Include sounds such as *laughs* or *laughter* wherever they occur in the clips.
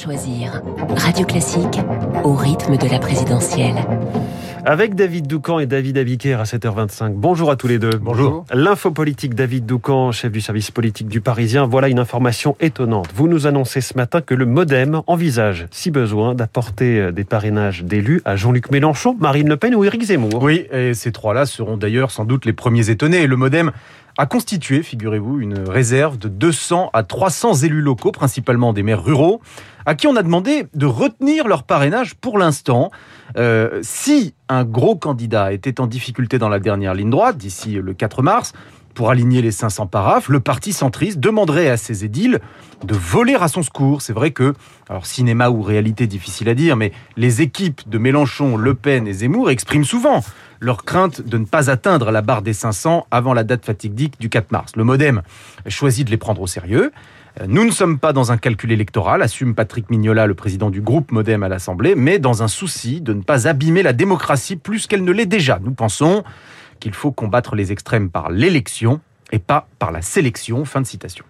choisir. Radio Classique au rythme de la présidentielle. Avec David Doucan et David Abiker à 7h25. Bonjour à tous les deux. Bonjour. L'info politique David Doucan, chef du service politique du Parisien. Voilà une information étonnante. Vous nous annoncez ce matin que le Modem envisage, si besoin, d'apporter des parrainages d'élus à Jean-Luc Mélenchon, Marine Le Pen ou Éric Zemmour. Oui, et ces trois-là seront d'ailleurs sans doute les premiers étonnés. Le Modem a constitué, figurez-vous, une réserve de 200 à 300 élus locaux, principalement des maires ruraux, à qui on a demandé de retenir leur parrainage pour l'instant. Euh, si un gros candidat était en difficulté dans la dernière ligne droite, d'ici le 4 mars, pour aligner les 500 paraphes, le parti centriste demanderait à ses édiles de voler à son secours. C'est vrai que, alors cinéma ou réalité, difficile à dire, mais les équipes de Mélenchon, Le Pen et Zemmour expriment souvent leur crainte de ne pas atteindre la barre des 500 avant la date fatidique du 4 mars. Le Modem choisit de les prendre au sérieux. Nous ne sommes pas dans un calcul électoral, assume Patrick Mignola, le président du groupe Modem à l'Assemblée, mais dans un souci de ne pas abîmer la démocratie plus qu'elle ne l'est déjà. Nous pensons qu'il faut combattre les extrêmes par l'élection et pas par la sélection. Fin de citation.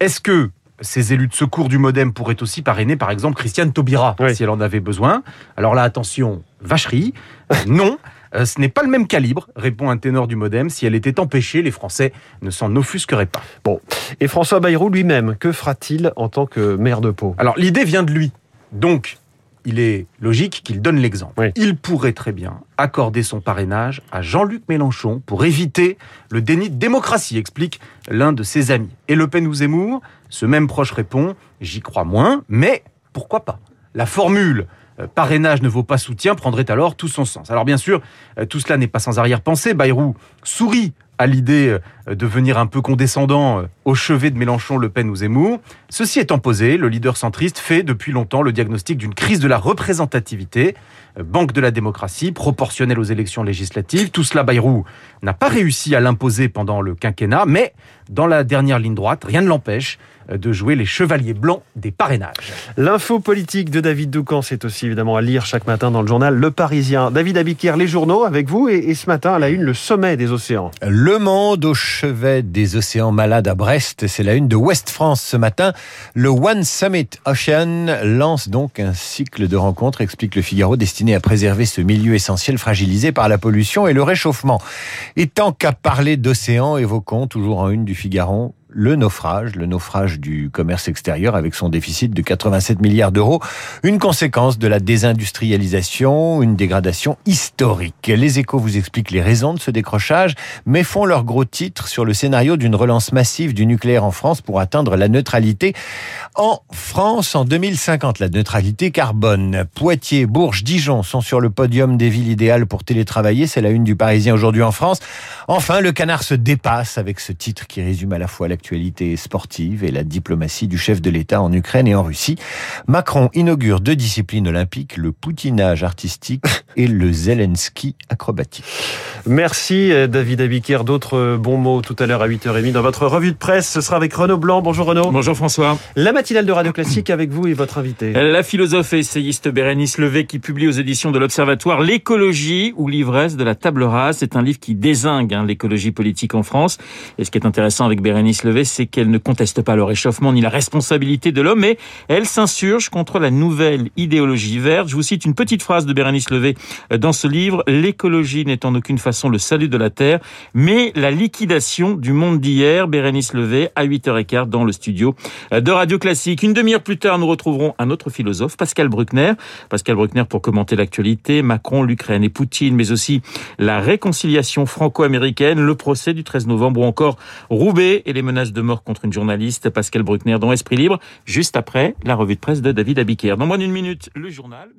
Est-ce que ces élus de secours du Modem pourraient aussi parrainer, par exemple, Christiane Taubira, oui. si elle en avait besoin? Alors là, attention, vacherie. *laughs* non. Euh, ce n'est pas le même calibre, répond un ténor du Modem. Si elle était empêchée, les Français ne s'en offusqueraient pas. Bon. Et François Bayrou lui-même, que fera-t-il en tant que maire de Pau? Alors, l'idée vient de lui. Donc, il est logique qu'il donne l'exemple. Oui. Il pourrait très bien accorder son parrainage à Jean-Luc Mélenchon pour éviter le déni de démocratie, explique l'un de ses amis. Et Le Pen ou Zemmour, ce même proche répond J'y crois moins, mais pourquoi pas? La formule euh, parrainage ne vaut pas soutien prendrait alors tout son sens. Alors bien sûr, euh, tout cela n'est pas sans arrière-pensée. Bayrou sourit à l'idée euh, de venir un peu condescendant au chevet de Mélenchon, Le Pen ou Zemmour. Ceci étant posé, le leader centriste fait depuis longtemps le diagnostic d'une crise de la représentativité, banque de la démocratie, proportionnelle aux élections législatives. Tout cela, Bayrou n'a pas réussi à l'imposer pendant le quinquennat, mais dans la dernière ligne droite, rien ne l'empêche de jouer les chevaliers blancs des parrainages. L'info politique de David Doucan, c'est aussi évidemment à lire chaque matin dans le journal Le Parisien. David Abiquière, les journaux avec vous et, et, ce matin à la une, le sommet des océans. Le monde au chevet des océans malades à Brest, c'est la une de West France ce matin. Le One Summit Ocean lance donc un cycle de rencontres, explique le Figaro, destiné à préserver ce milieu essentiel fragilisé par la pollution et le réchauffement. Et tant qu'à parler d'océan, évoquons toujours en une du Figaro le naufrage, le naufrage du commerce extérieur avec son déficit de 87 milliards d'euros, une conséquence de la désindustrialisation, une dégradation historique. Les échos vous expliquent les raisons de ce décrochage, mais font leur gros titre sur le scénario d'une relance massive du nucléaire en France pour atteindre la neutralité en France en 2050, la neutralité carbone. Poitiers, Bourges, Dijon sont sur le podium des villes idéales pour télétravailler, c'est la une du Parisien aujourd'hui en France. Enfin, le canard se dépasse avec ce titre qui résume à la fois l'actualité l'actualité sportive et la diplomatie du chef de l'État en Ukraine et en Russie. Macron inaugure deux disciplines olympiques, le poutinage artistique *laughs* et le Zelensky acrobatique. Merci David Abiker. D'autres bons mots tout à l'heure à 8h30 dans votre revue de presse. Ce sera avec Renaud Blanc. Bonjour Renaud. Bonjour François. La matinale de Radio Classique avec vous et votre invité. La philosophe et essayiste Bérénice Levé qui publie aux éditions de l'Observatoire L'écologie ou l'ivresse de la table rase. C'est un livre qui désingue hein, l'écologie politique en France. Et ce qui est intéressant avec Bérénice Levé, c'est qu'elle ne conteste pas le réchauffement ni la responsabilité de l'homme, mais elle s'insurge contre la nouvelle idéologie verte. Je vous cite une petite phrase de Bérénice Levé dans ce livre. L'écologie n'est en aucune façon le salut de la Terre, mais la liquidation du monde d'hier. Bérénice Levé à 8h15 dans le studio de Radio Classique. Une demi-heure plus tard, nous retrouverons un autre philosophe, Pascal Bruckner. Pascal Bruckner pour commenter l'actualité, Macron, l'Ukraine et Poutine, mais aussi la réconciliation franco-américaine, le procès du 13 novembre ou encore Roubaix et les menaces de mort contre une journaliste, Pascal Bruckner, dans Esprit Libre, juste après la revue de presse de David Abiker. Dans moins d'une minute, le journal.